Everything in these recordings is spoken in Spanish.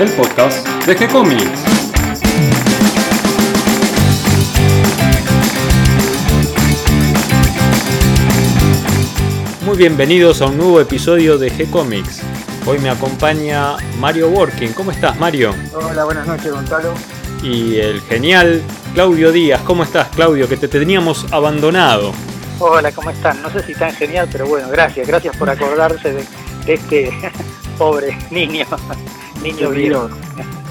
el podcast de G-Comics. Muy bienvenidos a un nuevo episodio de G-Comics. Hoy me acompaña Mario Working. ¿Cómo estás, Mario? Hola, buenas noches, Gonzalo. Y el genial Claudio Díaz. ¿Cómo estás, Claudio? Que te teníamos abandonado. Hola, ¿cómo están? No sé si tan genial, pero bueno, gracias. Gracias por acordarse de, este pobre niño. Niño vivo.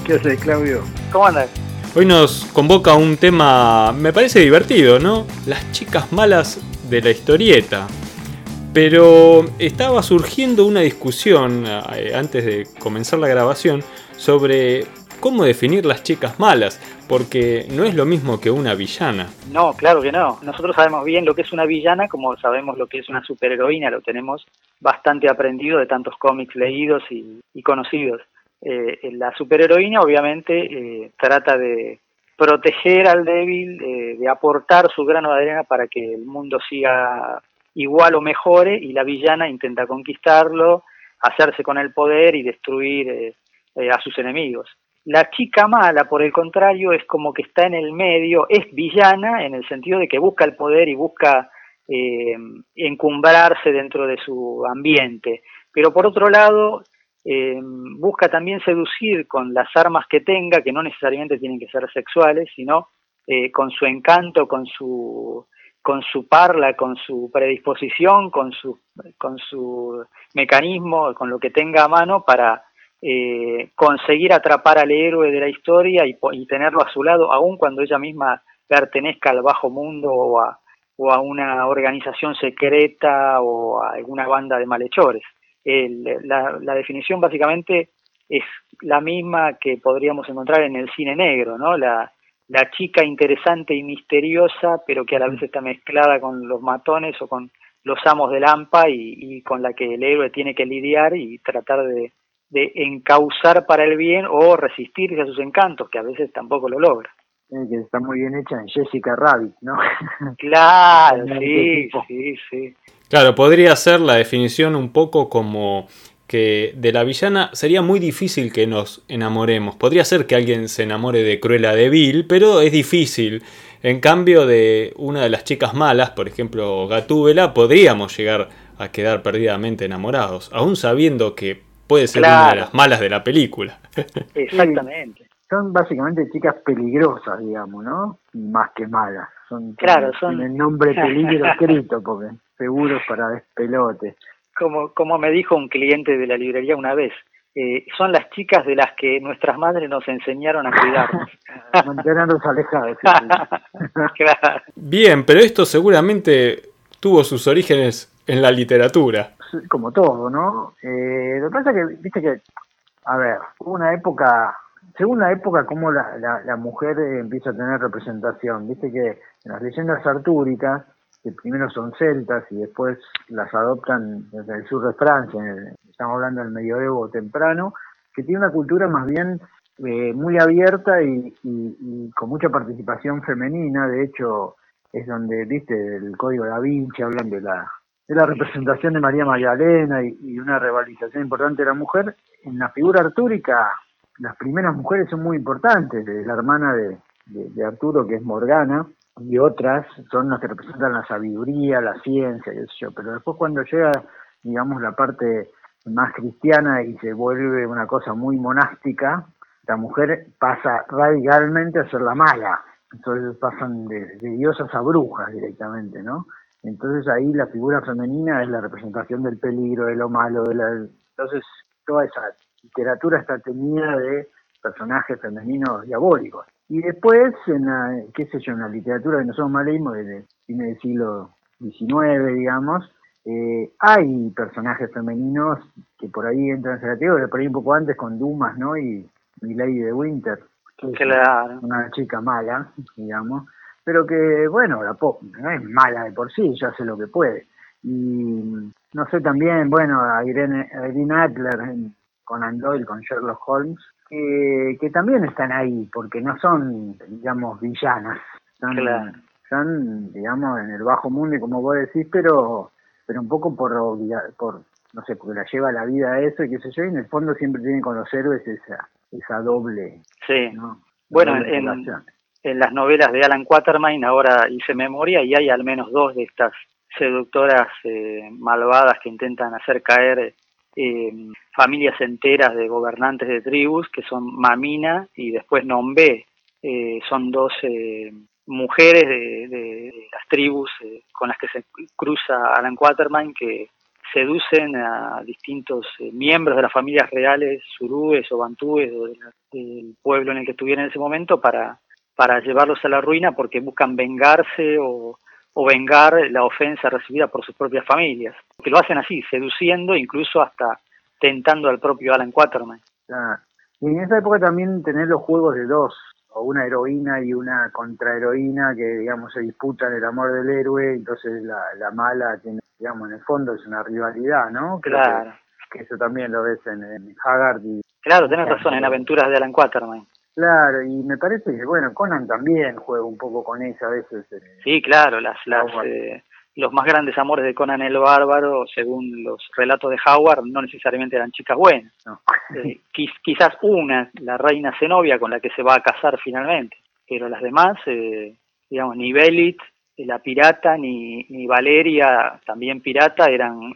¿Qué haces, Claudio? ¿Cómo andas? Hoy nos convoca un tema, me parece divertido, ¿no? Las chicas malas de la historieta. Pero estaba surgiendo una discusión eh, antes de comenzar la grabación sobre cómo definir las chicas malas, porque no es lo mismo que una villana. No, claro que no. Nosotros sabemos bien lo que es una villana, como sabemos lo que es una superheroína, lo tenemos bastante aprendido de tantos cómics leídos y, conocidos. Eh, la superheroína obviamente eh, trata de proteger al débil, de aportar su grano de arena para que el mundo siga igual o mejore y la villana intenta conquistarlo, hacerse con el poder y destruir eh, eh, a sus enemigos. La chica mala, por el contrario, es como que está en el medio, es villana en el sentido de que busca el poder y busca eh, encumbrarse dentro de su ambiente, pero por otro lado busca también seducir con las armas que tenga, que no necesariamente tienen que ser sexuales, sino con su encanto, con su con su parla, con su predisposición, con su, con su mecanismo, con lo que tenga a mano para eh, conseguir atrapar al héroe de la historia y, tenerlo a su lado, aun cuando ella misma pertenezca al bajo mundo o a, o a una organización secreta o a alguna banda de malhechores. La, la, definición básicamente es la misma que podríamos encontrar en el cine negro, ¿no? La, la chica interesante y misteriosa, pero que a la vez está mezclada con los matones o con los amos del AMPA y, con la que el héroe tiene que lidiar y tratar de, de encauzar para el bien o resistirse a sus encantos, que a veces tampoco lo logra. que está muy bien hecha en Jessica Rabbit, ¿no? Claro, sí, sí, sí. Claro, podría ser la definición un poco como que de la villana sería muy difícil que nos enamoremos. Podría ser que alguien se enamore de Cruella de Vil, pero es difícil. En cambio de una de las chicas malas, por ejemplo Gatúbela, podríamos llegar a quedar perdidamente enamorados, aún sabiendo que puede ser una de las malas de la película. Exactamente. Son básicamente chicas peligrosas, digamos, ¿no? Más que malas. Son, claro, son... el nombre peligro escrito, porque seguros para despelote como, como me dijo un cliente de la librería una vez, eh, son las chicas de las que nuestras madres nos enseñaron a cuidarnos. Mantenernos alejados. Bien, pero esto seguramente tuvo sus orígenes en la literatura. Como todo, ¿no? Eh, lo que pasa es que, viste que, a ver, hubo una época, según la época, como la, la, la mujer empieza a tener representación. Viste que en las leyendas artúricas, que primero son celtas y después las adoptan desde el sur de Francia, estamos hablando del medioevo temprano, que tiene una cultura más bien eh, muy abierta y, con mucha participación femenina, de hecho es donde, viste, el Código da Vinci hablan de la, de la representación de María Magdalena y, una revalización importante de la mujer, en la figura artúrica las primeras mujeres son muy importantes, la hermana de, de Arturo que es Morgana, y otras son las que representan la sabiduría, la ciencia, sé yo. Pero después cuando llega, digamos, la parte más cristiana y se vuelve una cosa muy monástica, la mujer pasa radicalmente a ser la mala. Entonces pasan de, diosas a brujas directamente, ¿no? Entonces ahí la figura femenina es la representación del peligro, de lo malo, de la... Entonces toda esa literatura está teñida de personajes femeninos diabólicos. Y después, en la, qué sé yo, en la literatura que nosotros más leímos desde el del siglo XIX, digamos, eh, hay personajes femeninos que por ahí entran en esa categoría, por ahí un poco antes con Dumas, ¿no? Y, Lady de Winter, que es una chica mala, digamos, pero que, bueno, la pop no es mala de por sí, ya hace lo que puede. Y no sé también, bueno, a Irene, Irene Adler con Andoyle, con Sherlock Holmes, que, también están ahí, porque no son, digamos, villanas. Son, son, digamos, en el bajo mundo, y como vos decís, pero pero un poco por, por no sé, porque la lleva la vida a eso y qué sé yo, y en el fondo siempre tienen con los héroes esa, esa doble. Sí. Bueno, en, en, las novelas de Alan Quatermain ahora hice memoria y hay al menos dos de estas seductoras eh, malvadas que intentan hacer caer eh, familias enteras de gobernantes de tribus, que son Mamina y después Nombe. Eh, son dos eh, mujeres de, las tribus con las que se cruza Alan Quatermain que seducen a distintos miembros de las familias reales, surúes o bantúes del pueblo en el que estuvieran en ese momento para, para llevarlos a la ruina porque buscan vengarse o, o vengar la ofensa recibida por sus propias familias. Que lo hacen así, seduciendo, incluso hasta tentando al propio Alan Quaterman. Y en esa época también tener los juegos de dos, o una heroína y una contraheroína que, digamos, se disputan el amor del héroe, entonces la, la mala tiene, digamos, en el fondo es una rivalidad, ¿no? claro. Que, eso también lo ves en, en Haggard. Y, claro, tenés razón, en Aventuras de Alan Quaterman. Claro, y me parece que, bueno, Conan también juega un poco con eso a veces. Eh. sí, claro, las, las, eh, los más grandes amores de Conan el Bárbaro, según los relatos de Howard, no necesariamente eran chicas buenas. Eh, quizás una, la reina Zenobia, con la que se va a casar finalmente, pero las demás, digamos, ni Belit, la pirata, ni, ni Valeria, también pirata, eran,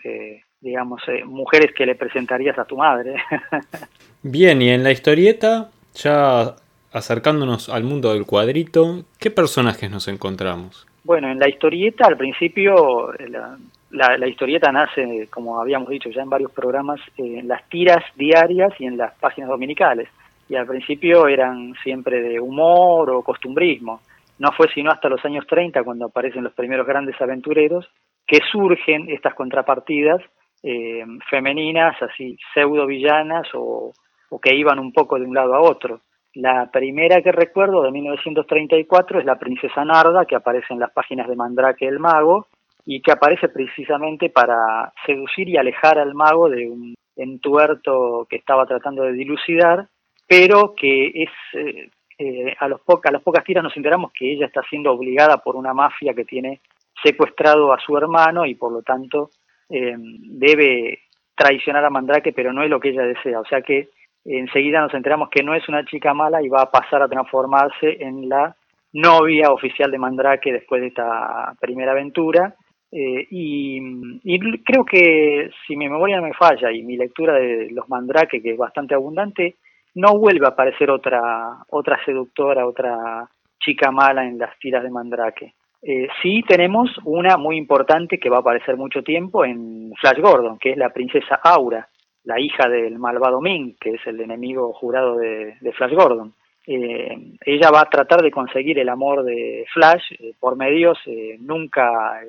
digamos, mujeres que le presentarías a tu madre. Bien, y en la historieta ya acercándonos al mundo del cuadrito, ¿qué personajes nos encontramos? Bueno, en la historieta, al principio, la, historieta nace, como habíamos dicho ya en varios programas, en las tiras diarias y en las páginas dominicales. Y al principio eran siempre de humor o costumbrismo. No fue sino hasta los años 30, cuando aparecen los primeros grandes aventureros, que surgen estas contrapartidas eh, femeninas, así pseudo villanas o o que iban un poco de un lado a otro. La primera que recuerdo, de 1934, es la princesa Narda, que aparece en las páginas de Mandrake el Mago, y que aparece precisamente para seducir y alejar al mago de un entuerto que estaba tratando de dilucidar, pero que es eh, eh, a, los a las pocas tiras nos enteramos que ella está siendo obligada por una mafia que tiene secuestrado a su hermano y por lo tanto eh, debe traicionar a Mandrake, pero no es lo que ella desea. O sea que enseguida nos enteramos que no es una chica mala y va a pasar a transformarse en la novia oficial de Mandrake después de esta primera aventura. Eh, y, creo que si mi memoria no me falla y mi lectura de los Mandrake, que es bastante abundante, no vuelve a aparecer otra, otra seductora, otra chica mala en las tiras de Mandrake. Eh, sí tenemos una muy importante que va a aparecer mucho tiempo en Flash Gordon, que es la princesa Aura, la hija del malvado Ming, que es el enemigo jurado de, Flash Gordon. Eh, ella va a tratar de conseguir el amor de Flash eh, por medios eh, nunca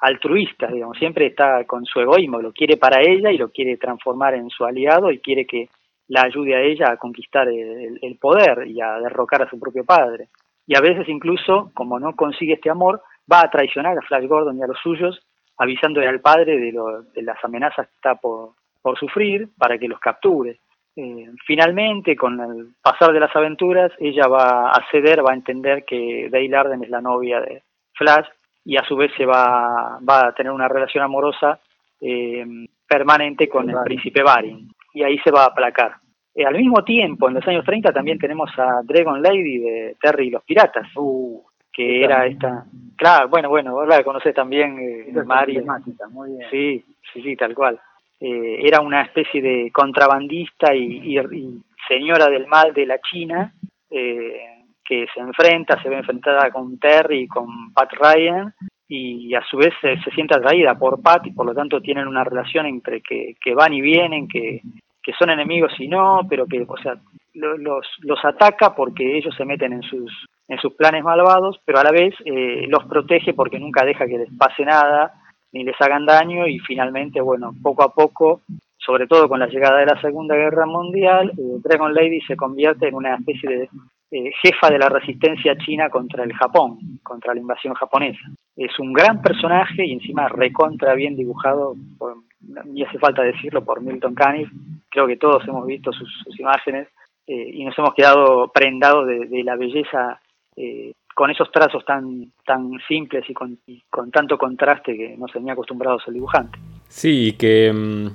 altruistas, digamos, siempre está con su egoísmo, lo quiere para ella y lo quiere transformar en su aliado y quiere que la ayude a ella a conquistar el poder y a derrocar a su propio padre. Y a veces incluso, como no consigue este amor, va a traicionar a Flash Gordon y a los suyos avisándole al padre de, de las amenazas que está por, sufrir para que los capture. Eh, finalmente, con el pasar de las aventuras, ella va a ceder, va a entender que Dale Arden es la novia de Flash y a su vez se va, va a tener una relación amorosa eh, permanente con el príncipe Barin y ahí se va a aplacar. Eh, al mismo tiempo, en los años 30 también tenemos a Dragon Lady de Terry y los Piratas. Uh, que era esta. Claro, bueno, bueno, vos la conoces también, eh, Mari. Muy bien. Sí, sí, sí, tal cual. Eh, era una especie de contrabandista y, señora del mal de la China eh, que se enfrenta, se ve enfrentada con Terry y con Pat Ryan y a su vez se, siente atraída por Pat y por lo tanto tienen una relación entre que, que van y vienen, que, que son enemigos y no, pero que, o sea, los, los ataca porque ellos se meten en sus en sus planes malvados, pero a la vez eh, los protege porque nunca deja que les pase nada, ni les hagan daño y finalmente, bueno, poco a poco, sobre todo con la llegada de la Segunda Guerra Mundial, eh, Dragon Lady se convierte en una especie de eh, jefa de la resistencia china contra el Japón, contra la invasión japonesa. Es un gran personaje y encima recontra bien dibujado, por, ni hace falta decirlo, por Milton Caniff. Creo que todos hemos visto sus, imágenes y nos hemos quedado prendados de la belleza eh, con esos trazos tan, tan simples y con, tanto contraste que no se venía acostumbrados el dibujante. Sí, que mm,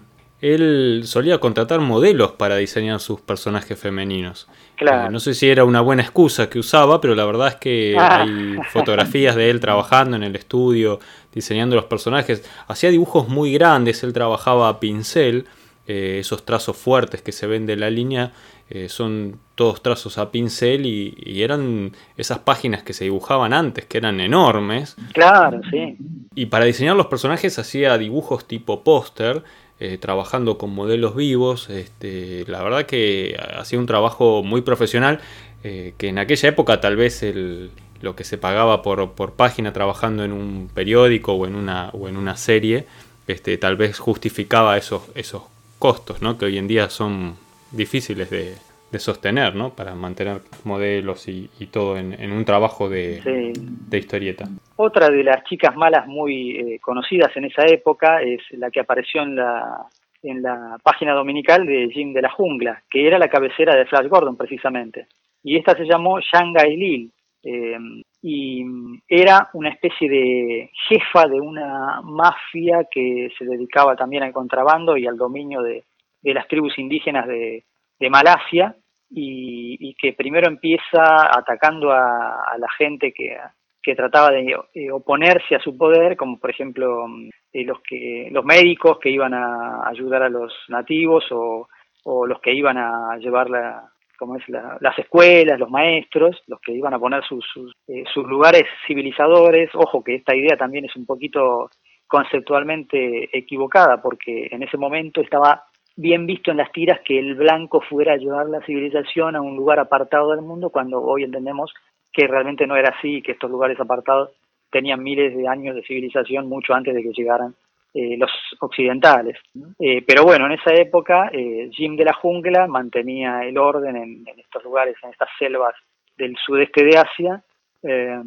él solía contratar modelos para diseñar sus personajes femeninos. Claro. Eh, no sé si era una buena excusa que usaba, pero la verdad es que Ah. hay fotografías de él trabajando en el estudio, diseñando los personajes. Hacía dibujos muy grandes, él trabajaba a pincel, eh, esos trazos fuertes que se ven de la línea eh, son todos trazos a pincel y, y eran esas páginas que se dibujaban antes, que eran enormes. Claro, sí. Y para diseñar los personajes hacía dibujos tipo póster, eh, trabajando con modelos vivos. Este, la verdad que hacía un trabajo muy profesional, que en aquella época tal vez el, lo que se pagaba por, por página trabajando en un periódico o en una, o en una serie, este, tal vez justificaba esos, esos costos, ¿no? que hoy en día son difíciles de, de sostener, ¿no? para mantener modelos y, y todo en, en un trabajo de, sí. de historieta. Otra de las chicas malas muy eh, conocidas en esa época es la que apareció en la, en la página dominical de Jim de la Jungla, que era la cabecera de Flash Gordon precisamente. Y esta se llamó Shanghai Lil. Eh, y era una especie de jefa de una mafia que se dedicaba también al contrabando y al dominio de, de las tribus indígenas de, Malasia y, que primero empieza atacando a, a la gente que, que trataba de eh, oponerse a su poder, como por ejemplo eh, los que los médicos que iban a ayudar a los nativos o, o los que iban a llevar la, como es la, las escuelas, los maestros, los que iban a poner sus, sus, eh, sus, lugares civilizadores. Ojo que esta idea también es un poquito conceptualmente equivocada, porque en ese momento estaba bien visto en las tiras que el blanco fuera a llevar la civilización a un lugar apartado del mundo, cuando hoy entendemos que realmente no era así, que estos lugares apartados tenían miles de años de civilización mucho antes de que llegaran eh, los occidentales. Eh, pero bueno, en esa época eh, Jim de la Jungla mantenía el orden en, estos lugares, en estas selvas del sudeste de Asia, eh,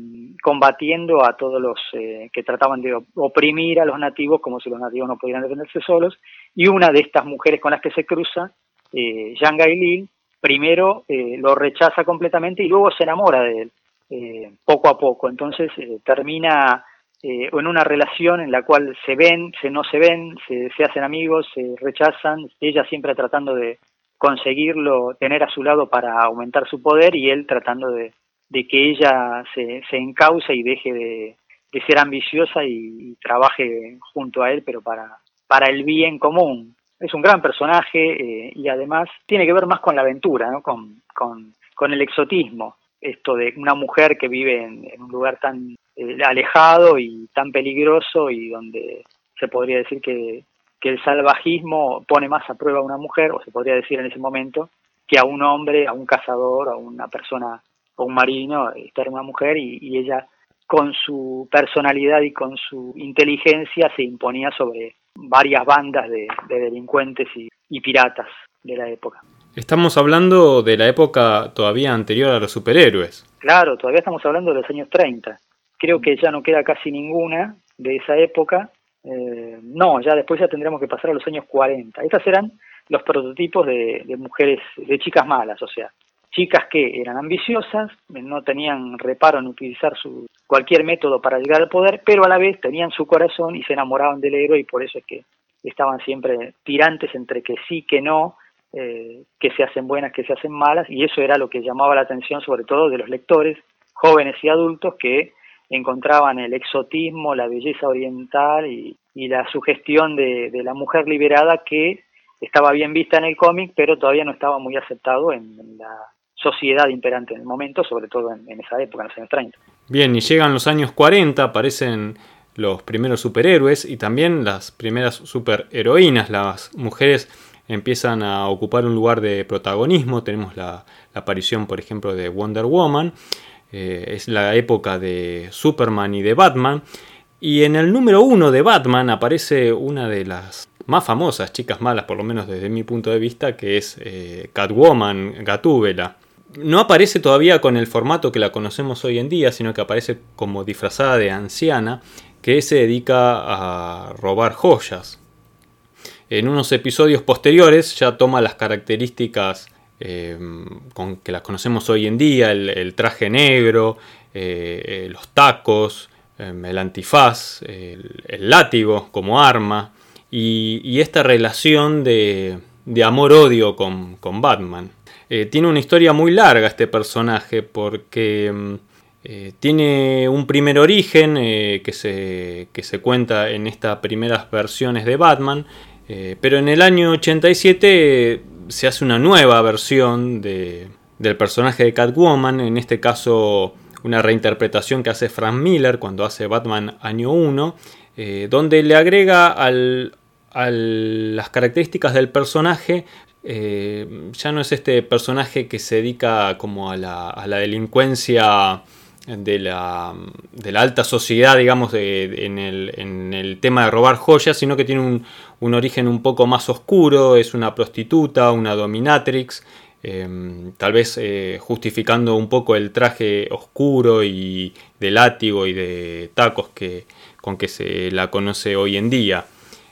combatiendo a todos los eh, que trataban de oprimir a los nativos como si los nativos no pudieran defenderse solos. Y una de estas mujeres con las que se cruza, eh, Yang Lil, primero lo rechaza completamente y luego se enamora de él, poco a poco. Entonces termina eh, en una relación en la cual se ven, se no se ven, se, se hacen amigos, se rechazan, ella siempre tratando de conseguirlo, tener a su lado para aumentar su poder y él tratando de, de que ella se, se encauce y deje de, de ser ambiciosa y, y, trabaje junto a él, pero para, para el bien común. Es un gran personaje eh, y además tiene que ver más con la aventura, ¿no? con, con, con el exotismo. Esto de una mujer que vive en, en un lugar tan eh, alejado y tan peligroso y donde se podría decir que, que el salvajismo pone más a prueba a una mujer, o se podría decir en ese momento, que a un hombre, a un cazador, a una persona, o un marino, esta era una mujer y, y ella con su personalidad y con su inteligencia se imponía sobre varias bandas de, de delincuentes y, y, piratas de la época. Estamos hablando de la época todavía anterior a los superhéroes. Claro, todavía estamos hablando de los años 30. Creo que ya no queda casi ninguna de esa época. Eh, no, ya después ya tendremos que pasar a los años 40. Estas eran los prototipos de, de mujeres, de chicas malas, o sea, chicas que eran ambiciosas, no tenían reparo en utilizar su, cualquier método para llegar al poder, pero a la vez tenían su corazón y se enamoraban del héroe y por eso es que estaban siempre tirantes entre que sí, que no, eh, que se hacen buenas, que se hacen malas, y eso era lo que llamaba la atención sobre todo de los lectores, jóvenes y adultos, que encontraban el exotismo, la belleza oriental y, la sugestión de, la mujer liberada que estaba bien vista en el cómic, pero todavía no estaba muy aceptado en, la sociedad imperante en el momento, sobre todo en, esa época, en los años 30. Bien, y llegan los años 40, aparecen los primeros superhéroes y también las primeras superheroínas. Las mujeres empiezan a ocupar un lugar de protagonismo. Tenemos la aparición, por ejemplo, de Wonder Woman. Eh, es la época de Superman y de Batman. Y en el número uno de Batman aparece una de las más famosas chicas malas, por lo menos desde mi punto de vista, que es eh, Catwoman, Gatúbela. No aparece todavía con el formato que la conocemos hoy en día, sino que aparece como disfrazada de anciana, que se dedica a robar joyas. En unos episodios posteriores ya toma las características eh, con que las conocemos hoy en día, el, traje negro, eh, los tacos, el antifaz, el, el látigo como arma y, esta relación de, amor-odio con, Batman. Eh, tiene una historia muy larga este personaje porque eh, tiene un primer origen eh, que, se, que, se, cuenta en estas primeras versiones de Batman, pero en el año 87 se hace una nueva versión de, del personaje de Catwoman, en este caso una reinterpretación que hace Frank Miller cuando hace Batman año 1, eh, donde le agrega al, las características del personaje. Eh, ya no es este personaje que se dedica como a la, delincuencia de la, de la, alta sociedad, digamos, en, el, tema de robar joyas, sino que tiene un, un, origen un poco más oscuro, es una prostituta, una dominatrix, eh, tal vez justificando un poco el traje oscuro y de látigo y de tacos que, con que se la conoce hoy en día.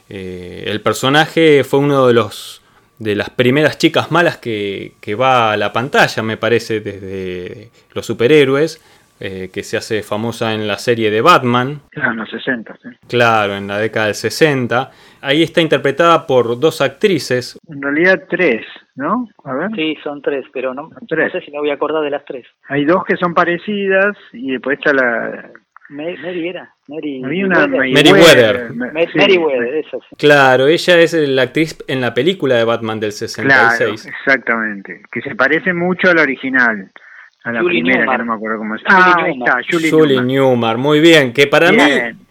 Eh, el personaje fue uno de los de las primeras chicas malas que, va a la pantalla, me parece, desde los superhéroes, eh, que se hace famosa en la serie de Batman. Claro, en los 60, sí. Claro, en la década del 60. Ahí está interpretada por dos actrices. En realidad tres, ¿no? A ver. Sí, son tres, pero no, no sé si me voy a acordar de las tres. Hay dos que son parecidas y después está la, Mary era. Mary, Mary Weather. Mary Weather, eso sí. Claro, ella es la actriz en la película de Batman del 66. Claro, exactamente. Que se parece mucho a la original. A la Julie primera, Newmar. que no me acuerdo cómo se llama. Ah, ahí está, Julie, Julie Newmar. Muy bien, que para mí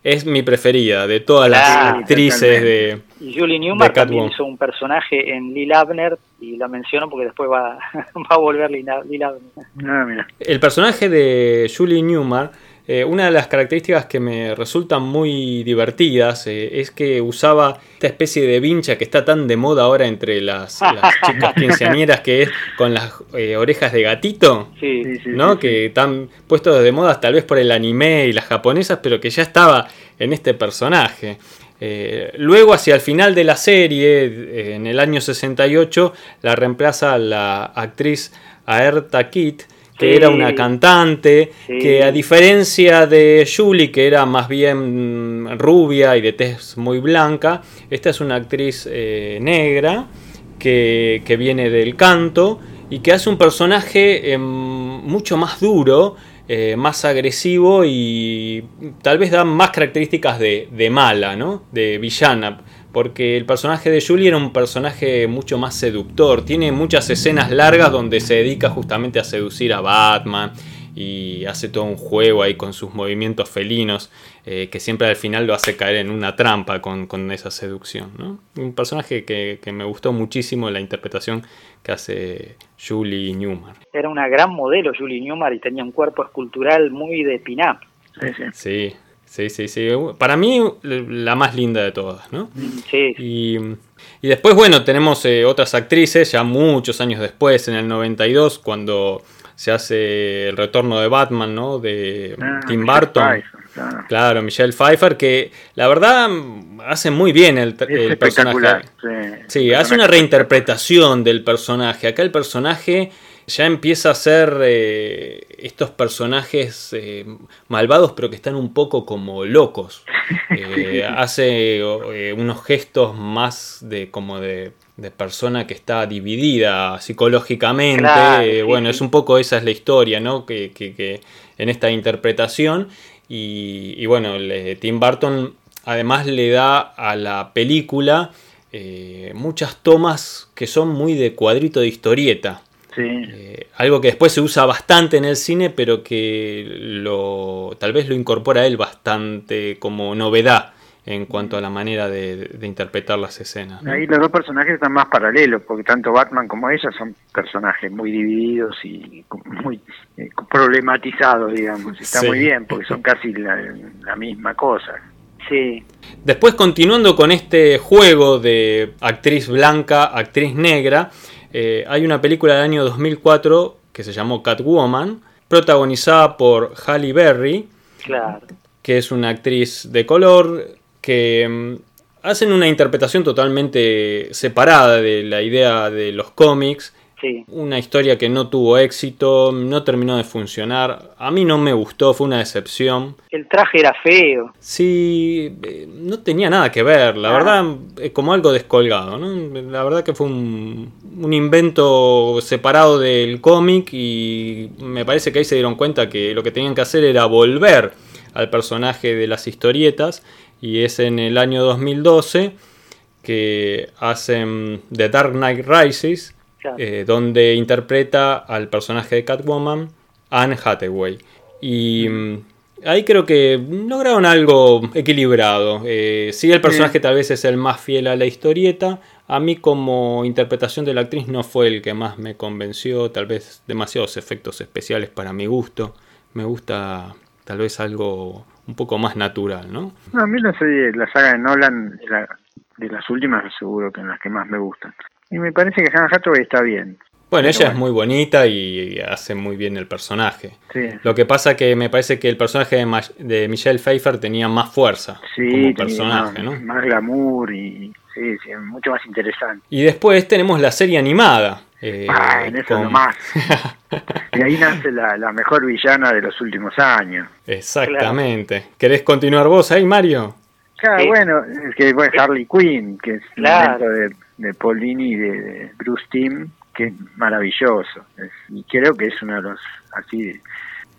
es mi preferida de todas las actrices de. Y Julie Newmar también hizo un personaje en Lil Abner, y la menciono porque después va, va a volver Lil, Abner. Ah, mira. El personaje de Julie Newmar eh, una de las características que me resultan muy divertidas eh, es que usaba esta especie de vincha que está tan de moda ahora entre las, chicas quinceañeras que es con las eh, orejas de gatito, ¿no? que están puestos de moda tal vez por el anime y las japonesas, pero que ya estaba en este personaje. luego, hacia el final de la serie, en el año 68, la reemplaza la actriz Aerta Kitt, que era una cantante, que a diferencia de Julie, que era más bien rubia y de tez muy blanca, esta es una actriz eh, negra que, viene del canto y que hace un personaje em, mucho más duro, eh, más agresivo y tal vez da más características de, de mala, ¿no? de villana porque el personaje de Julie era un personaje mucho más seductor. Tiene muchas escenas largas donde se dedica justamente a seducir a Batman y hace todo un juego ahí con sus movimientos felinos, eh, que siempre al final lo hace caer en una trampa con, esa seducción. Un personaje que, me gustó muchísimo la interpretación que hace Julie Newmar. Era una gran modelo Julie Newmar y tenía un cuerpo escultural muy de pin-up. sí. Sí, sí, sí. Para mí, la más linda de todas, ¿no? Sí. Y, después, bueno, tenemos eh, otras actrices, ya muchos años después, en el 92, cuando se hace el retorno de Batman, ¿no? De ah, Tim Burton. claro. Michelle Pfeiffer, que la verdad hace muy bien el, el personaje. Sí, hace una reinterpretación del personaje. Acá el personaje ya empieza a ser eh, estos personajes eh, malvados pero que están un poco como locos. Eh, hace unos gestos más de como de, persona que está dividida psicológicamente. bueno, es un poco esa es la historia, ¿no? Que, que, en esta interpretación. Y, y bueno, Tim Burton además le da a la película muchas tomas que son muy de cuadrito de historieta. Eh, algo que después se usa bastante en el cine, pero que lo, tal vez lo incorpora él bastante como novedad en cuanto a la manera de, interpretar las escenas. Ahí los dos personajes están más paralelos, porque tanto Batman como ella son personajes muy divididos y muy eh, problematizados, digamos. Está muy bien, porque son casi la, misma cosa. Sí. Después, continuando con este juego de actriz blanca, actriz negra, eh, hay una película del año 2004 que se llamó Catwoman, protagonizada por Halle Berry, que es una actriz de color, que mm, hacen una interpretación totalmente separada de la idea de los cómics. Sí. Una historia que no tuvo éxito, no terminó de funcionar. A mí no me gustó, fue una decepción. El traje era feo. Sí, eh, no tenía nada que ver, la Ah. verdad, es como algo descolgado, ¿no? La verdad que fue un, un invento separado del cómic y me parece que ahí se dieron cuenta que lo que tenían que hacer era volver al personaje de las historietas y es en el año 2012 que hacen The Dark Knight Rises, Claro. eh, donde interpreta al personaje de Catwoman, Anne Hathaway. Y mm, ahí creo que lograron algo equilibrado. Eh, sí, el personaje tal vez es el más fiel a la historieta. A mí como interpretación de la actriz no fue el que más me convenció. Tal vez demasiados efectos especiales para mi gusto. Me gusta tal vez algo un poco más natural, ¿no? No, a mí la serie, la saga de Nolan, de, la- de las últimas, seguro que en las que más me gustan. Y me parece que Hannah Hathaway está bien. Bueno, ella es muy bonita y hace muy bien el personaje. Sí, Lo que pasa que me parece que el personaje de, Ma- de Michelle Pfeiffer tenía más fuerza sí como personaje, más, ¿no? más glamour y sí, sí, mucho más interesante. Y después tenemos la serie animada. eh, ah, en eso con- nomás. y ahí nace la, la mejor villana de los últimos años. Exactamente. ¿Querés continuar vos ahí, Mario? Claro, Sí. bueno, es que bueno, Harley Quinn, que es Claro. de, de Paul Dini y de, Bruce Timm, que es maravilloso. Es- y creo que es uno de los, así,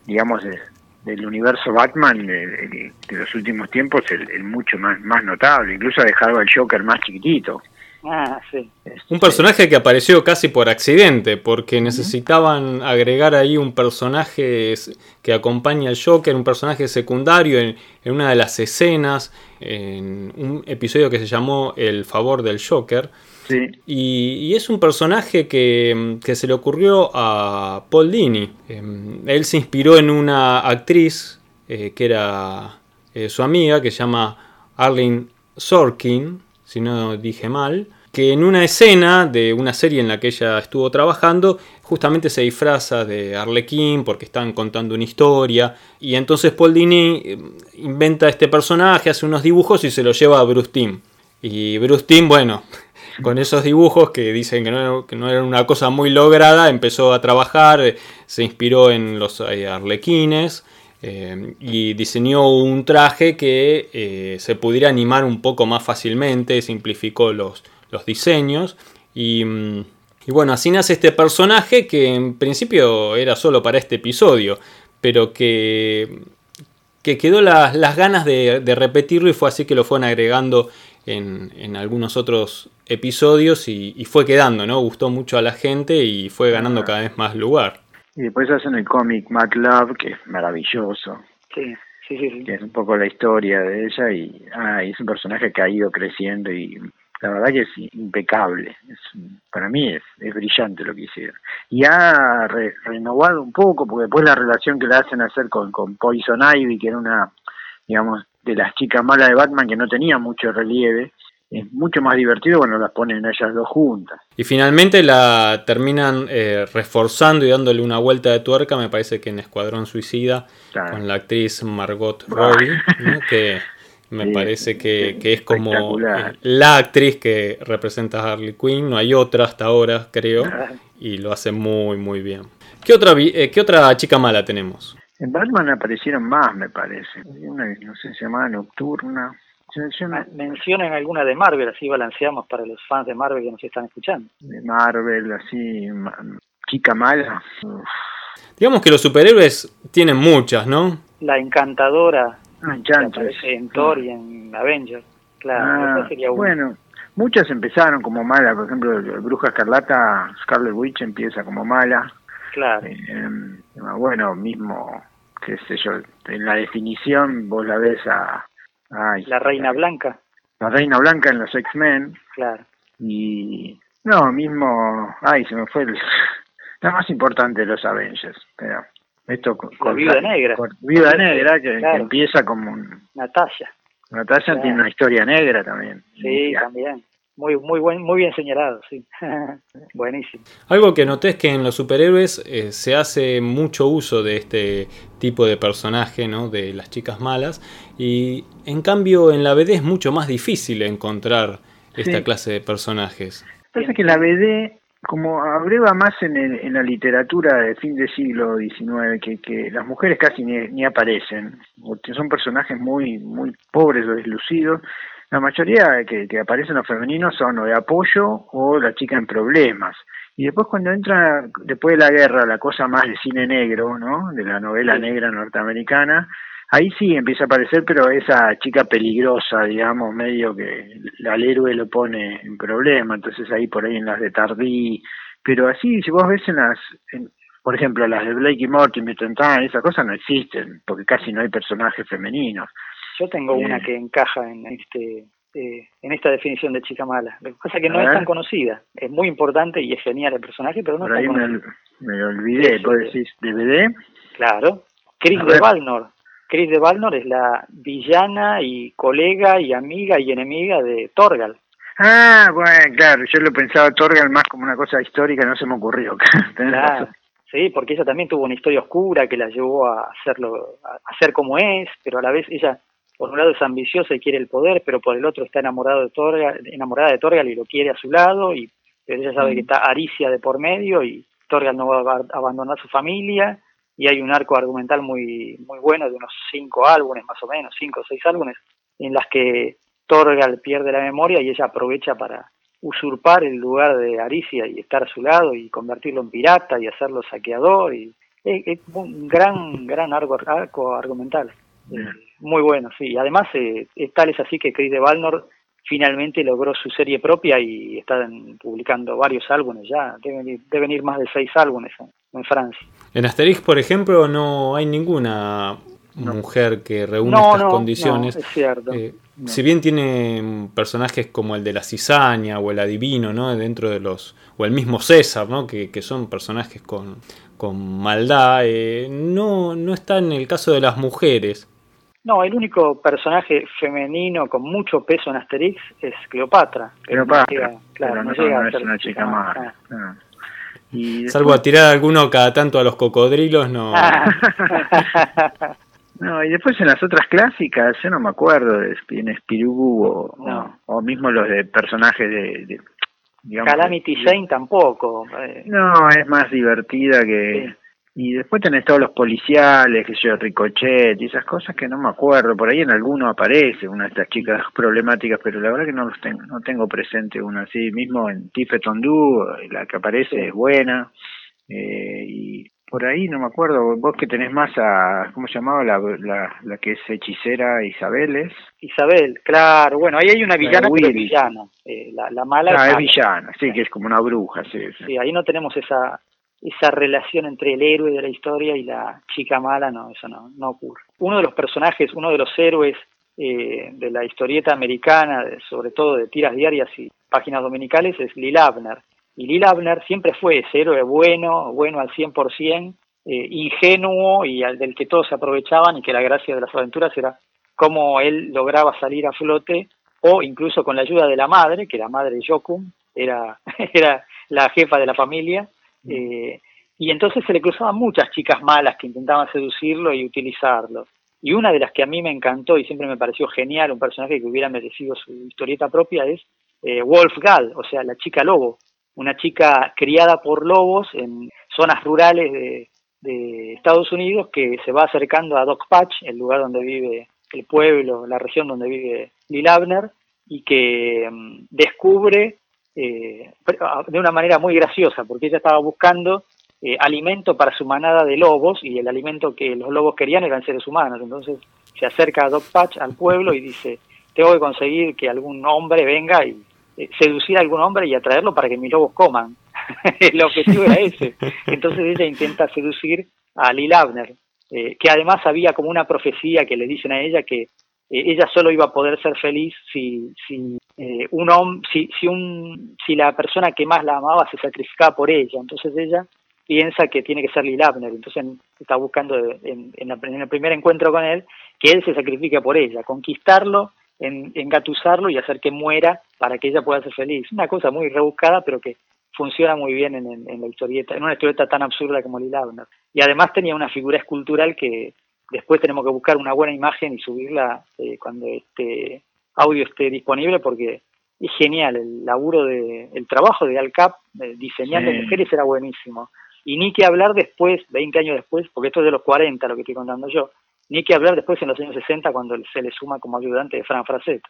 digamos, de- del universo Batman de, los últimos tiempos, el, el mucho más, más notable. Incluso ha dejado al Joker más chiquitito. Ah, sí. Un personaje que apareció casi por accidente, porque necesitaban agregar ahí un personaje que acompaña al Joker, un personaje secundario en, en una de las escenas, en un episodio que se llamó El favor del Joker. Sí, Y, y es un personaje que, que se le ocurrió a Paul Dini. Eh, él se inspiró en una actriz eh, que era eh, su amiga, que se llama Arlene Sorkin, si no dije mal, que en una escena de una serie en la que ella estuvo trabajando, justamente se disfraza de Arlequín porque están contando una historia. Y entonces Paul Dini eh, inventa este personaje, hace unos dibujos y se lo lleva a Bruce Timm. Y Bruce Timm, bueno, con esos dibujos que dicen que no, que no era una cosa muy lograda, empezó a trabajar, eh, se inspiró en los eh, arlequines y diseñó un traje que se pudiera animar un poco más fácilmente, simplificó los, los diseños y, y bueno, así nace este personaje que en principio era solo para este episodio, pero que que quedó la- las ganas de, de repetirlo y fue así que lo fueron agregando en, en algunos otros episodios y, y fue quedando, ¿no? Gustó mucho a la gente y fue ganando cada vez más lugar. y después hacen el cómic Mac Love, que es maravilloso. Sí, sí, sí. sí. que es un poco la historia de ella y ah, y es un personaje que ha ido creciendo y la verdad que es impecable es, para mí es, es brillante lo que hicieron y ha re- renovado un poco porque después la relación que le hacen hacer con, con Poison Ivy que era una digamos de las chicas malas de Batman que no tenía mucho relieve es mucho más divertido cuando las ponen ellas dos juntas Y finalmente la terminan eh, reforzando y dándole una vuelta de tuerca, me parece que en Escuadrón Suicida, Claro. con la actriz Margot Robbie, ¿no? que me parece que, que es como la actriz que representa a Harley Quinn, no hay otra hasta ahora, creo, Ah, y lo hace muy, muy bien. ¿Qué otra, eh, ¿qué otra chica mala tenemos? en Batman aparecieron más me parece una no sé se llamaba Nocturna yo no- Mencionen alguna de Marvel, así balanceamos para los fans de Marvel que nos están escuchando. de Marvel, así, chica mala. Uf. Digamos que los superhéroes tienen muchas, ¿no? La encantadora Ah, en Thor y en Avengers. Claro, Ah, sería bueno, muchas empezaron como malas, por ejemplo, el- Bruja Escarlata, Scarlet Witch empieza como mala. Claro, Eh, bueno, mismo, qué sé yo, en la definición vos la ves a... ay, la Reina Blanca. La Reina Blanca en los X-Men Claro. y... No, mismo... Ay, se me fue el... La más importante de los Avengers, pero... Esto con, La Viuda Negra. con Viuda Negra, que, que empieza como un, Natasha. Natasha Claro. tiene una historia negra también. Sí, Inicial. también. Muy, muy buen, muy bien señalado, sí. Buenísimo. Algo que noté es que en los superhéroes eh, se hace mucho uso de este tipo de personaje, ¿no? De las chicas malas. Y en cambio en la BD es mucho más difícil encontrar esta Sí. clase de personajes. Pasa que la BD como abreva más en, en la literatura de fin del siglo XIX, que, que las mujeres casi ni, aparecen, porque son personajes muy, muy pobres o deslucidos. La mayoría que, que aparecen los femeninos son o de apoyo o la chica en problemas. Y después cuando entra, después de la guerra, la cosa más de cine negro, ¿no? De la novela negra norteamericana, ahí sí empieza a aparecer, pero esa chica peligrosa, digamos, medio que al héroe lo pone en problema, entonces ahí por ahí en las de Tardí, pero así, si vos ves en las, por ejemplo, las de Blake y Morty, Tan, esas cosas no existen, porque casi no hay personajes femeninos. Yo tengo una eh. que encaja en este eh, en esta definición de chica mala. Lo que pasa es que no es tan conocida. Es muy importante y es genial el personaje, pero no es tan me, me olvidé, ¿vos decís DVD? Claro. Chris de Valnor. Chris de Valnor es la villana y colega y amiga y enemiga de Torgal. Ah, bueno, claro, yo lo pensaba Torgal más como una cosa histórica, no se me ocurrió. claro. Sí, porque ella también tuvo una historia oscura que la llevó a hacerlo, a ser como es, pero a la vez ella, por un lado es ambiciosa y quiere el poder, pero por el otro está enamorado de Torgal, enamorada de Torgal y lo quiere a su lado, y ella sabe que está Aricia de por medio y Torgal no va a abandonar su familia, y hay un arco argumental muy, muy bueno de unos cinco álbumes más o menos, cinco o seis álbumes, en las que Torgal pierde la memoria y ella aprovecha para usurpar el lugar de Aricia y estar a su lado y convertirlo en pirata y hacerlo saqueador y es, un gran gran arco, arco argumental. Muy bueno sí. Además eh, tal es así que Chris de Valnor finalmente logró su serie propia y están publicando varios álbumes ya deben ir, más de seis álbumes en Francia en Asterix, por ejemplo, no hay ninguna mujer que reúna estas condiciones. es cierto. Eh, si bien tiene personajes como el de la cizaña o el adivino, ¿no? Dentro de los. o el mismo César, ¿no? Que, son personajes con, maldad, eh, no, no está en el caso de las mujeres. No, el único personaje femenino con mucho peso en Asterix es Cleopatra. Cleopatra, claro, no, llega es una chica más. Ah. Salvo a tirar alguno cada tanto a los cocodrilos, no. no, y después en las otras clásicas, yo no me acuerdo de en Spirou o, o, mismo los de personajes de. Calamity Jane tampoco. Eh. No, es más divertida que. Y después tenés todos los policiales, que yo, Ricochet y esas cosas que no me acuerdo. Por ahí en alguno aparece una de estas chicas problemáticas, pero la verdad que no los tengo, no tengo presente una así. Mismo en Tife Tondu, la que aparece es buena. Eh, y por ahí no me acuerdo. Vos que tenés más a, ¿cómo se llamaba la, la, que es hechicera Isabel es? Isabel, claro. Bueno, ahí hay una villana es villana. Eh, la, mala ah, es, villana, sí, que es como una bruja, sí. Sí, ahí no tenemos esa esa relación entre el héroe de la historia y la chica mala, no, eso no, no ocurre. Uno de los personajes, uno de los héroes eh, de la historieta americana, sobre todo de tiras diarias y páginas dominicales, es Lil Abner. Y Lil Abner siempre fue ese héroe bueno, bueno al 100%, eh, ingenuo y al del que todos se aprovechaban y que la gracia de las aventuras era cómo él lograba salir a flote o incluso con la ayuda de la madre, que la madre Jokum era, era la jefa de la familia, eh, y entonces se le cruzaban muchas chicas malas que intentaban seducirlo y utilizarlo. Y una de las que a mí me encantó y siempre me pareció genial, un personaje que hubiera merecido su historieta propia, es eh, Wolf Gall, o sea, la chica lobo. Una chica criada por lobos en zonas rurales de, Estados Unidos que se va acercando a Doc Patch, el lugar donde vive el pueblo, la región donde vive Lil Abner, y que mm, descubre eh, ah, de una manera muy graciosa, porque ella estaba buscando eh, alimento para su manada de lobos y el alimento que los lobos querían eran seres humanos. Entonces se acerca a Doc Patch al pueblo y dice, tengo que conseguir que algún hombre venga y eh, seducir a algún hombre y atraerlo para que mis lobos coman. el objetivo era ese. Entonces ella intenta seducir a Lil Abner, que además había como una profecía que le dicen a ella que ella solo iba a poder ser feliz si, si eh, un si, si, un, si la persona que más la amaba se sacrificaba por ella, entonces ella piensa que tiene que ser Lil Abner, entonces está buscando en, en, el primer encuentro con él que él se sacrifique por ella, conquistarlo, en, engatusarlo y hacer que muera para que ella pueda ser feliz. Una cosa muy rebuscada, pero que funciona muy bien en, en la historieta, en una historieta tan absurda como Lil Abner. Y además tenía una figura escultural que después tenemos que buscar una buena imagen y subirla eh, cuando este audio esté disponible porque es genial, el laburo de, el trabajo de Al Cap diseñando mujeres era buenísimo. Y ni que hablar después, 20 años después, porque esto es de los 40 lo que estoy contando yo, ni que hablar después en los años 60 cuando se le suma como ayudante de Fran Fracet.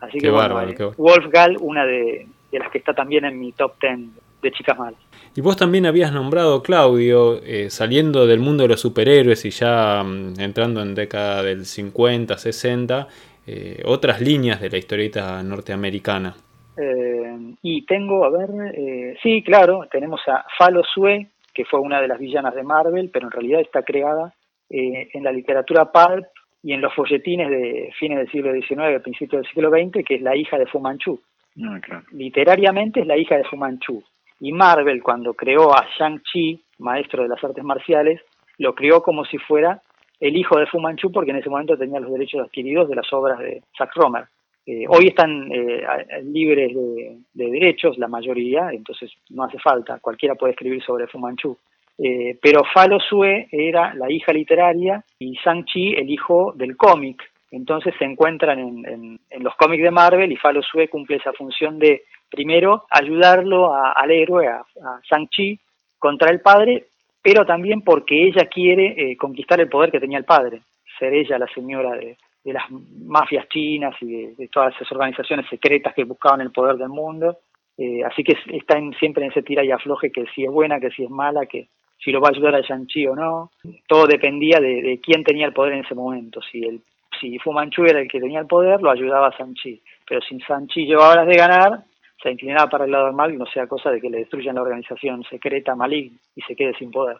Así que bueno, Wolf Gall, una de, las que está también en mi top 10 de chicas malas. Y vos también habías nombrado, Claudio, eh, saliendo del mundo de los superhéroes y ya mm, entrando en década del 50, 60, eh, otras líneas de la historieta norteamericana. Eh, y tengo, a ver, sí, claro, tenemos a Falo Sue, que fue una de las villanas de Marvel, pero en realidad está creada en la literatura pulp y en los folletines de fines del siglo XIX, principios del siglo XX, que es la hija de Fu Manchu. Ah, Literariamente es la hija de Fu Manchu. Y Marvel, cuando creó a Shang-Chi, maestro de las artes marciales, lo creó como si fuera el hijo de Fu Manchu, porque en ese momento tenía los derechos adquiridos de las obras de Zack Romer. Eh, hoy están eh, libres de, de, derechos, la mayoría, entonces no hace falta, cualquiera puede escribir sobre Fu Manchu. Eh, pero Falo Sue era la hija literaria y Shang-Chi el hijo del cómic. Entonces se encuentran en, los cómics de Marvel y Falo Sue cumple esa función de, primero, ayudarlo al héroe, a, Shang-Chi, contra el padre, pero también porque ella quiere eh, conquistar el poder que tenía el padre, ser ella la señora de, las mafias chinas y de, todas esas organizaciones secretas que buscaban el poder del mundo. Eh, así que está siempre en ese tira y afloje que si es buena, que si es mala, que, si lo va a ayudar a Shang-Chi o no. Todo dependía de, quién tenía el poder en ese momento. Si el si Fu Manchu era el que tenía el poder, lo ayudaba a Shang-Chi. Pero si Shang-Chi llevaba las de ganar, se inclinaba para el lado del mal y no sea cosa de que le destruyan la organización secreta maligna y se quede sin poder.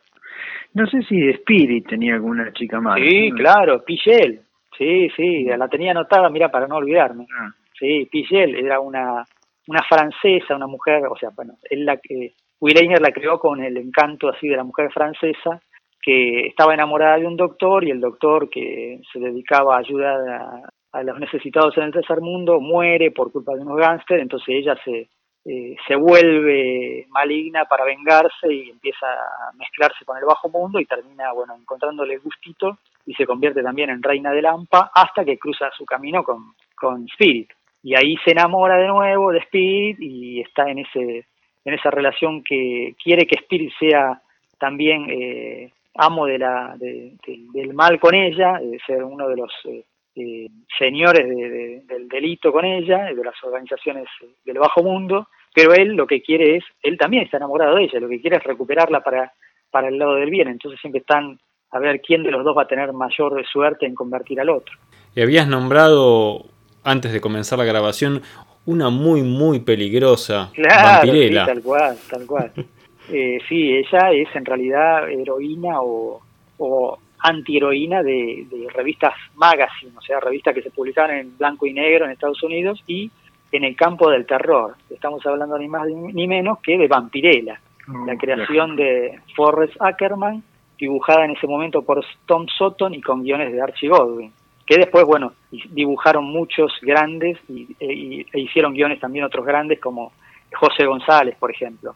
No sé si Spirit tenía alguna chica más. Sí, claro, Pichel. Sí, sí, la tenía anotada, mira, para no olvidarme. Ah. Sí, Pichel era una, una francesa, una mujer, o sea, bueno, es la que Will Eisner la creó con el encanto así de la mujer francesa que estaba enamorada de un doctor y el doctor que se dedicaba a ayudar a, los necesitados en el tercer mundo muere por culpa de unos gángsters, entonces ella se, eh, se vuelve maligna para vengarse y empieza a mezclarse con el bajo mundo y termina, bueno, encontrándole gustito y se convierte también en reina de Lampa hasta que cruza su camino con, con Spirit. Y ahí se enamora de nuevo de Spirit y está en ese en esa relación que quiere que Spirit sea también eh, amo de la, del mal con ella, de ser uno de los eh, eh, señores del delito con ella, de las organizaciones del bajo mundo, pero él lo que quiere es, él también está enamorado de ella, lo que quiere es recuperarla para, para el lado del bien, entonces siempre están a ver quién de los dos va a tener mayor suerte en convertir al otro. Y habías nombrado, antes de comenzar la grabación, una muy, muy peligrosa vampirela. Sí, tal cual, tal cual. eh, sí, ella es en realidad heroína o, o antiheroína de, de revistas magazine, o sea, revistas que se publicaban en blanco y negro en Estados Unidos y en el campo del terror. Estamos hablando ni más ni menos que de Vampirella, mm, la creación de Forrest Ackerman, dibujada en ese momento por Tom Sutton y con guiones de Archie Godwin que después, bueno, dibujaron muchos grandes y, e, e hicieron guiones también otros grandes como José González, por ejemplo.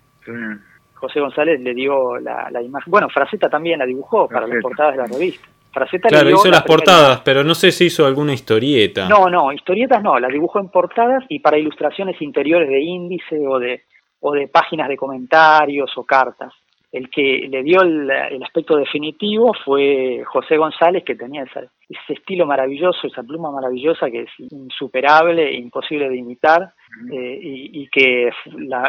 José González le dio la, imagen. Bueno, Fraceta también la dibujó para las portadas de la revista. Fraceta claro, hizo las portadas, pero no sé si hizo alguna historieta. No, no, historietas no, las dibujó en portadas y para ilustraciones interiores de índice o de, o de páginas de comentarios o cartas el que le dio el, aspecto definitivo fue José González, que tenía ese estilo maravilloso, esa pluma maravillosa que es insuperable imposible de imitar, eh, y, que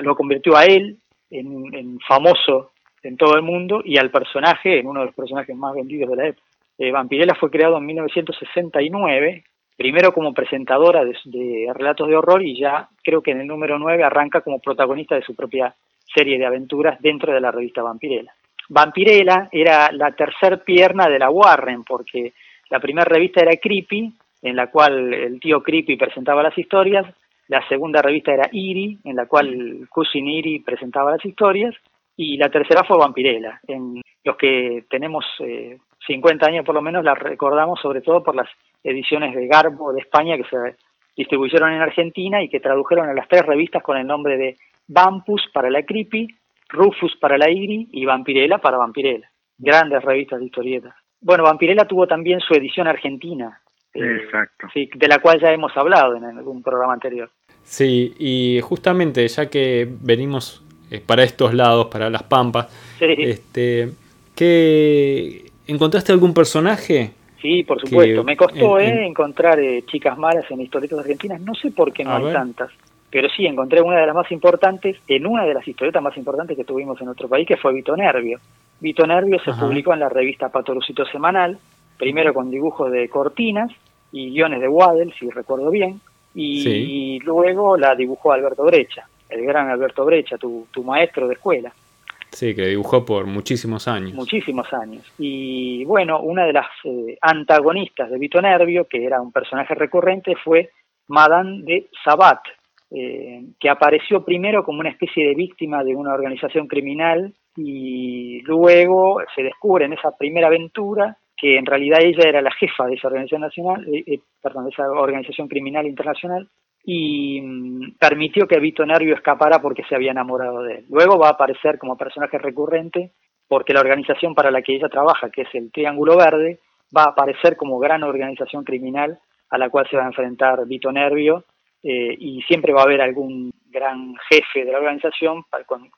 lo convirtió a él en, famoso en todo el mundo y al personaje en uno de los personajes más vendidos de la época. Eh, Vampirella fue creado en 1969, primero como presentadora de, de relatos de horror y ya creo que en el número 9 arranca como protagonista de su propia serie de aventuras dentro de la revista Vampirella. Vampirella era la tercer pierna de la Warren, porque la primera revista era Creepy, en la cual el tío Creepy presentaba las historias, la segunda revista era Iri, en la cual Cousin Iri presentaba las historias, y la tercera fue Vampirella. En los que tenemos 50 eh, años por lo menos la recordamos sobre todo por las ediciones de Garbo de España que se distribuyeron en Argentina y que tradujeron a las tres revistas con el nombre de Vampus para la Creepy, Rufus para la Iri y Vampirella para Vampirella. Grandes revistas de historietas. Bueno, Vampirella tuvo también su edición argentina. Eh, Exacto. de la cual ya hemos hablado en algún programa anterior. Sí, y justamente ya que venimos eh, para estos lados, para las pampas, este, ¿qué, ¿encontraste algún personaje? Sí, por supuesto. Me costó eh, encontrar eh, chicas malas en historietas argentinas. No sé por qué no hay tantas. Pero sí, encontré una de las más importantes, en una de las historietas más importantes que tuvimos en nuestro país, que fue Vito Nervio. Vito Nervio se publicó en la revista Patorucito Semanal, primero con dibujos de cortinas y guiones de Waddell, si recuerdo bien, y, luego la dibujó Alberto Brecha, el gran Alberto Brecha, tu, tu maestro de escuela. Sí, que dibujó por muchísimos años. Muchísimos años. Y bueno, una de las eh, antagonistas de Vito Nervio, que era un personaje recurrente, fue Madame de Sabat, eh, que apareció primero como una especie de víctima de una organización criminal y luego se descubre en esa primera aventura que en realidad ella era la jefa de esa organización nacional, eh, perdón, de esa organización criminal internacional y mm, permitió que Vito Nervio escapara porque se había enamorado de él. Luego va a aparecer como personaje recurrente porque la organización para la que ella trabaja, que es el Triángulo Verde, va a aparecer como gran organización criminal a la cual se va a enfrentar Vito Nervio eh, y siempre va a haber algún gran jefe de la organización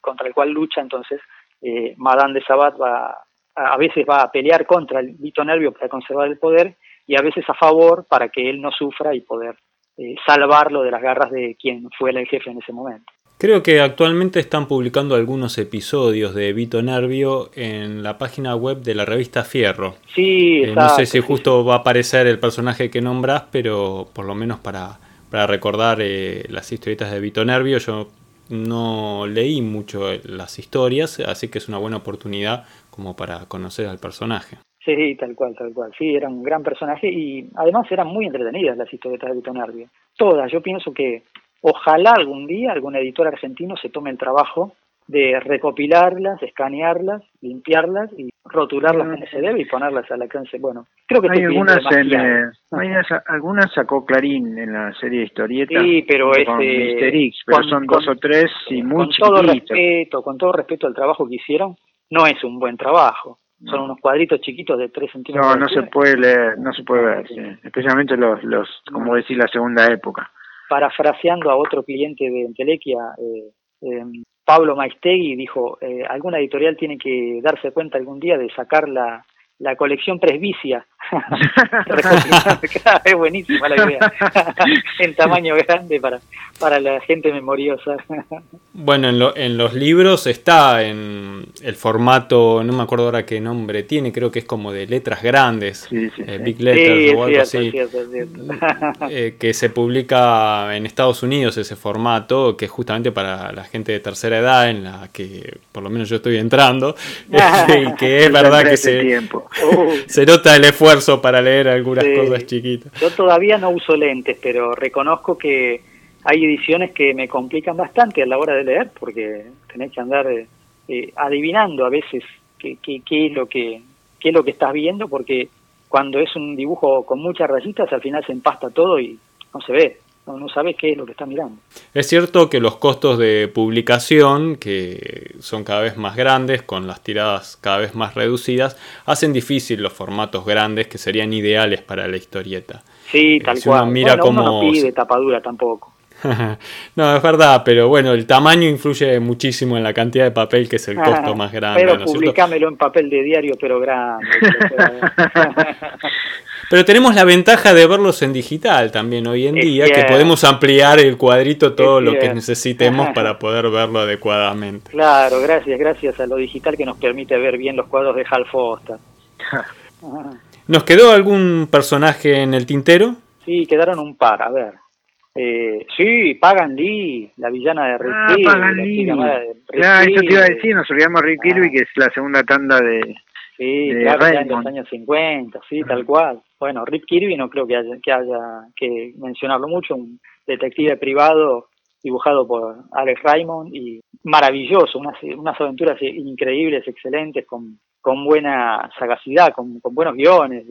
contra el cual lucha, entonces eh, Madame de Sabat va, a veces va a pelear contra el Vito Nervio para conservar el poder y a veces a favor para que él no sufra y poder eh, salvarlo de las garras de quien fue el jefe en ese momento. Creo que actualmente están publicando algunos episodios de Vito Nervio en la página web de la revista Fierro. Sí, eh, No sé si justo va a aparecer el personaje que nombrás, pero por lo menos para, para recordar eh, las historietas de Vito Nervio, yo no leí mucho las historias, así que es una buena oportunidad como para conocer al personaje. Sí, tal cual, tal cual. Sí, era un gran personaje y además eran muy entretenidas las historietas de Vito Nervio. Todas. Yo pienso que ojalá algún día algún editor argentino se tome el trabajo de recopilarlas, escanearlas, limpiarlas y rotularlas mm. en ese debe y ponerlas al alcance. Bueno, creo que hay algunas, en, eh, hay algunas sacó Clarín en la serie de historietas. Sí, pero es pero son dos o tres y muy con todo respeto, con todo respeto al trabajo que hicieron, no es un buen trabajo. Son unos cuadritos chiquitos de 3 centímetros. No, no se puede leer, no se puede ver, especialmente los, los, como decir, la segunda época. Parafraseando a otro cliente de Entelequia, eh, eh, Pablo Maistegui dijo, eh, alguna editorial tiene que darse cuenta algún día de sacar la, la colección presbicia. es buenísima la idea. en tamaño grande para, para la gente memoriosa. bueno, en, lo, en los libros está en el formato, no me acuerdo ahora qué nombre tiene, creo que es como de letras grandes, eh, Big Letters o algo así, eh, que se publica en Estados Unidos ese formato, que es justamente para la gente de tercera edad, en la que por lo menos yo estoy entrando, y que es verdad que se... Tiempo se nota el esfuerzo para leer algunas cosas chiquitas. Yo todavía no uso lentes, pero reconozco que hay ediciones que me complican bastante a la hora de leer, porque tenés que andar eh, eh, adivinando a veces qué, qué, qué, es lo que, qué es lo que estás viendo, porque cuando es un dibujo con muchas rayitas, al final se empasta todo y no se ve no, sabes qué es lo que está mirando. Es cierto que los costos de publicación, que son cada vez más grandes, con las tiradas cada vez más reducidas, hacen difícil los formatos grandes que serían ideales para la historieta. Sí, eh, tal cual. mira bueno, no pide tapadura tampoco. no, es verdad, pero bueno, el tamaño influye muchísimo en la cantidad de papel, que es el costo más grande. Pero publicámelo en papel de diario, pero grande. Pero tenemos la ventaja de verlos en digital también hoy en día, que podemos ampliar el cuadrito todo lo que necesitemos para poder verlo adecuadamente. Claro, gracias, gracias a lo digital que nos permite ver bien los cuadros de Hal Foster. ¿Nos quedó algún personaje en el tintero? Sí, quedaron un par, a ver. Eh, sí, Pagan Lee, la villana de Rick ah, Pagan Lee. Claro, eso te iba a decir, nos olvidamos Rick Kirby, ah. que es la segunda tanda de, Sí, claro, en los años 50, sí, tal cual. Bueno, Rip Kirby no creo que haya, que haya que mencionarlo mucho, un detective privado dibujado por Alex Raymond y maravilloso, unas, unas aventuras increíbles, excelentes, con, con buena sagacidad, con, con buenos guiones.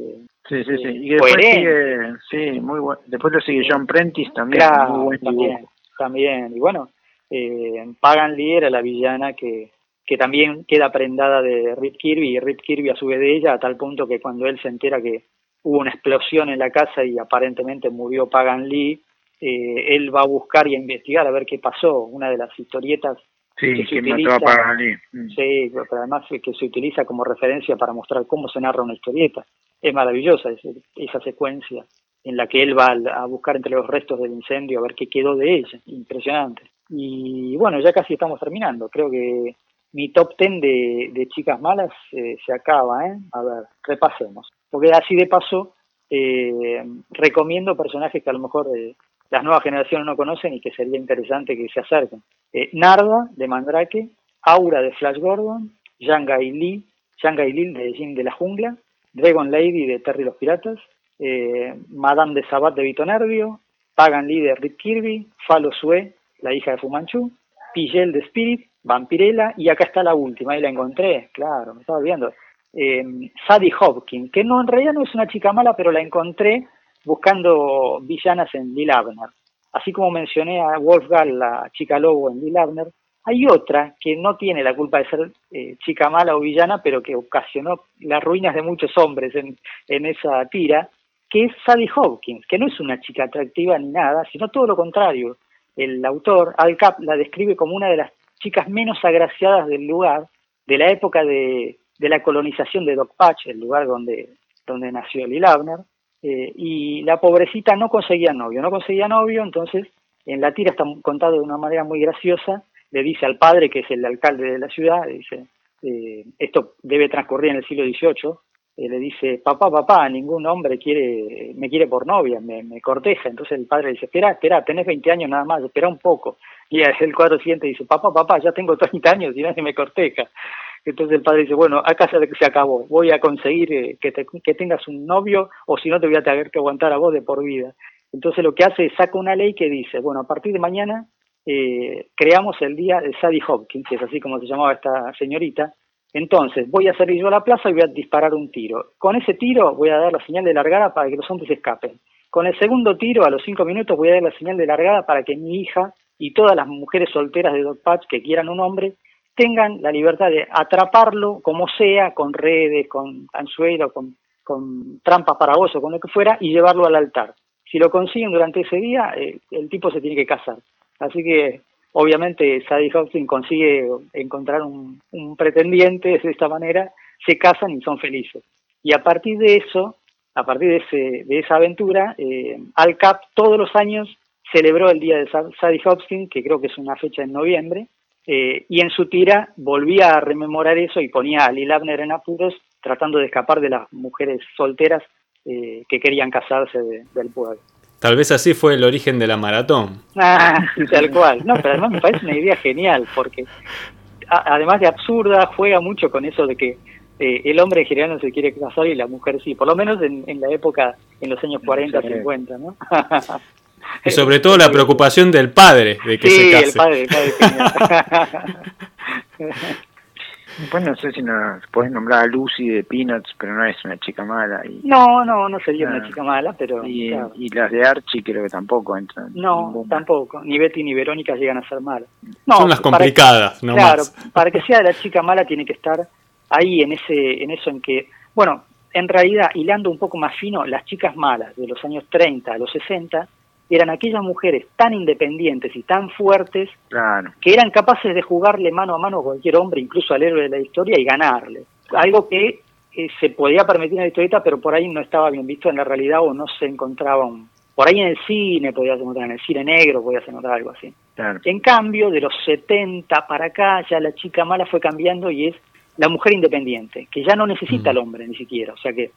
sí, sí, sí. Y después sigue, sí, muy bueno. Después lo sigue John Prentice también, muy buen también, también. Y bueno, eh, Pagan Lee era la villana que, que también queda prendada de Rip Kirby y Rip Kirby a su vez de ella, a tal punto que cuando él se entera que hubo una explosión en la casa y aparentemente murió Pagan Lee, eh, él va a buscar y a investigar a ver qué pasó. Una de las historietas Sí, que, se mató a Paganelli. Mm. Sí, pero además que se utiliza como referencia para mostrar cómo se narra una historieta. Es maravillosa esa secuencia en la que él va a buscar entre los restos del incendio a ver qué quedó de ella. Impresionante. Y bueno, ya casi estamos terminando. Creo que mi top ten de, chicas malas eh, se acaba, ¿eh? A ver, repasemos. Porque así de paso, eh, recomiendo personajes que a lo mejor eh, las nuevas generaciones no conocen y que sería interesante que se acerquen. Narda, de Mandrake, Aura, de Flash Gordon, Shanghai Lee, de Jim de la Jungla, Dragon Lady, de Terry los Piratas, Madame de Sabat, de Vito Nervio, Pagan Lee, de Rick Kirby, Falo Sue, la hija de Fumanchu, Pigel de Spirit, Vampirella, y acá está la última, ahí la encontré, claro, me estaba viendo, eh, Sadie Hopkins, que no en realidad no es una chica mala, pero la encontré buscando villanas en Lee Abner. Así como mencioné a Wolfgang, la chica lobo en Lee Abner, hay otra que no tiene la culpa de ser eh, chica mala o villana, pero que ocasionó las ruinas de muchos hombres en, en esa tira, que es Sadie Hopkins, que no es una chica atractiva ni nada, sino todo lo contrario. El autor, Al Cap, la describe como una de las chicas menos agraciadas del lugar, de la época de, la colonización de Doc Patch, el lugar donde, donde nació Lil Abner, eh, y la pobrecita no conseguía novio, no conseguía novio, entonces en la tira está contado de una manera muy graciosa, le dice al padre, que es el alcalde de la ciudad, dice, eh, esto debe transcurrir en el siglo XVIII, le dice, papá, papá, ningún hombre quiere, me quiere por novia, me, me, corteja. Entonces el padre le dice, espera, espera, tenés 20 años nada más, espera un poco. Y el cuadro siguiente dice, papá, papá, ya tengo 30 años y nadie me corteja. Entonces el padre dice, bueno, acá se, se acabó, voy a conseguir eh, que, que tengas un novio o si no te voy a tener que aguantar a vos de por vida. Entonces lo que hace es saca una ley que dice, bueno, a partir de mañana eh, creamos el día de Sadie Hopkins, que es así como se llamaba esta señorita, entonces, voy a salir yo a la plaza y voy a disparar un tiro. Con ese tiro voy a dar la señal de largada para que los hombres escapen. Con el segundo tiro, a los cinco minutos, voy a dar la señal de largada para que mi hija y todas las mujeres solteras de Dog Patch que quieran un hombre tengan la libertad de atraparlo como sea, con redes, con anzuelo, con, con trampas para oso, con lo que fuera, y llevarlo al altar. Si lo consiguen durante ese día, eh, el tipo se tiene que casar. Así que obviamente Sadie Hopkins consigue encontrar un, pretendiente de esta manera, se casan y son felices. Y a partir de eso, a partir de, ese, de esa aventura, eh, Al Cap todos los años celebró el día de Sadie Hopkins, que creo que es una fecha en noviembre, eh, y en su tira volvía a rememorar eso y ponía a Lil Abner en apuros tratando de escapar de las mujeres solteras eh, que querían casarse del pueblo. Tal vez así fue el origen de la maratón. Ah, tal cual. No, pero además me parece una idea genial, porque además de absurda, juega mucho con eso de que eh, el hombre en general no se quiere casar y la mujer sí, por lo menos en, la época, en los años 40, 50, ¿no? y sobre todo la preocupación del padre de que se case. el padre, el padre Después no sé si nos puedes nombrar a Lucy de Peanuts, pero no es una chica mala. Y, no, no, no sería una ah. chica mala, pero... Y, las de Archie creo que tampoco entran. No, tampoco. Ni Betty ni Verónica llegan a ser malas. Son las complicadas, no Claro, para que sea la chica mala tiene que estar ahí en ese en eso en que... Bueno, en realidad, hilando un poco más fino, las chicas malas de los años 30 a los 60 eran aquellas mujeres tan independientes y tan fuertes que eran capaces de jugarle mano a mano a cualquier hombre, incluso al héroe de la historia, y ganarle. Algo que eh, se podía permitir en la historieta, pero por ahí no estaba bien visto en la realidad o no se encontraba un... Por ahí en el cine podías encontrar, en el cine negro podías encontrar algo así. En cambio, de los 70 para acá, ya la chica mala fue cambiando y es la mujer independiente, que ya no necesita al hombre ni siquiera. O sea que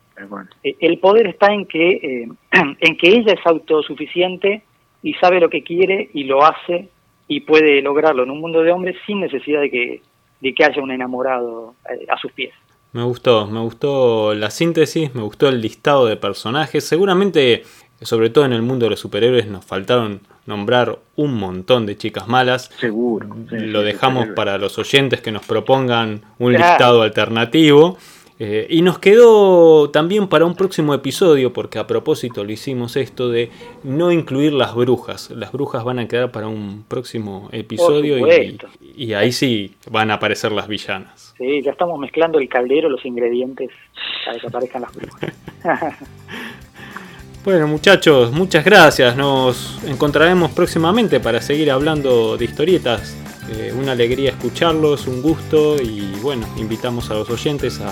eh, el poder está en que, eh, en que ella es autosuficiente y sabe lo que quiere y lo hace y puede lograrlo en un mundo de hombres sin necesidad de que, de que haya un enamorado eh, a sus pies. Me gustó, me gustó la síntesis, me gustó el listado de personajes. Seguramente, sobre todo en el mundo de los superhéroes, nos faltaron nombrar un montón de chicas malas. Seguro. Lo dejamos para los oyentes que nos propongan un listado alternativo. Eh, y nos quedó también para un próximo episodio, porque a propósito lo hicimos esto de no incluir las brujas. Las brujas van a quedar para un próximo episodio y, y, ahí sí van a aparecer las villanas. Sí, ya estamos mezclando el caldero, los ingredientes para que aparezcan las brujas. Bueno muchachos, muchas gracias. Nos encontraremos próximamente para seguir hablando de historietas. Eh, una alegría escucharlos, un gusto y bueno, invitamos a los oyentes a,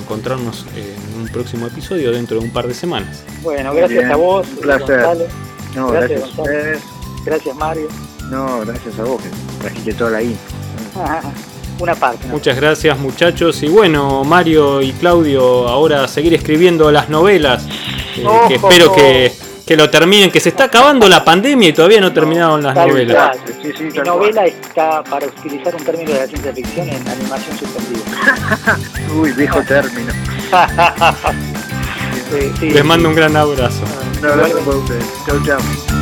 encontrarnos en un próximo episodio dentro de un par de semanas. Bueno, gracias a vos. Un placer. No, gracias, a ustedes. Gracias Mario. No, gracias a vos que trajiste toda la info. Una parte. Muchas gracias muchachos y bueno, Mario y Claudio, ahora seguir escribiendo las novelas, eh, que espero que, que, lo terminen, que se está acabando la pandemia y todavía no terminaron las novelas. Sí, sí, Mi novela está, para utilizar un término de la ciencia ficción, en animación suspendida. Uy, viejo término. Les mando un gran abrazo. Un abrazo para ustedes. Chau, chau.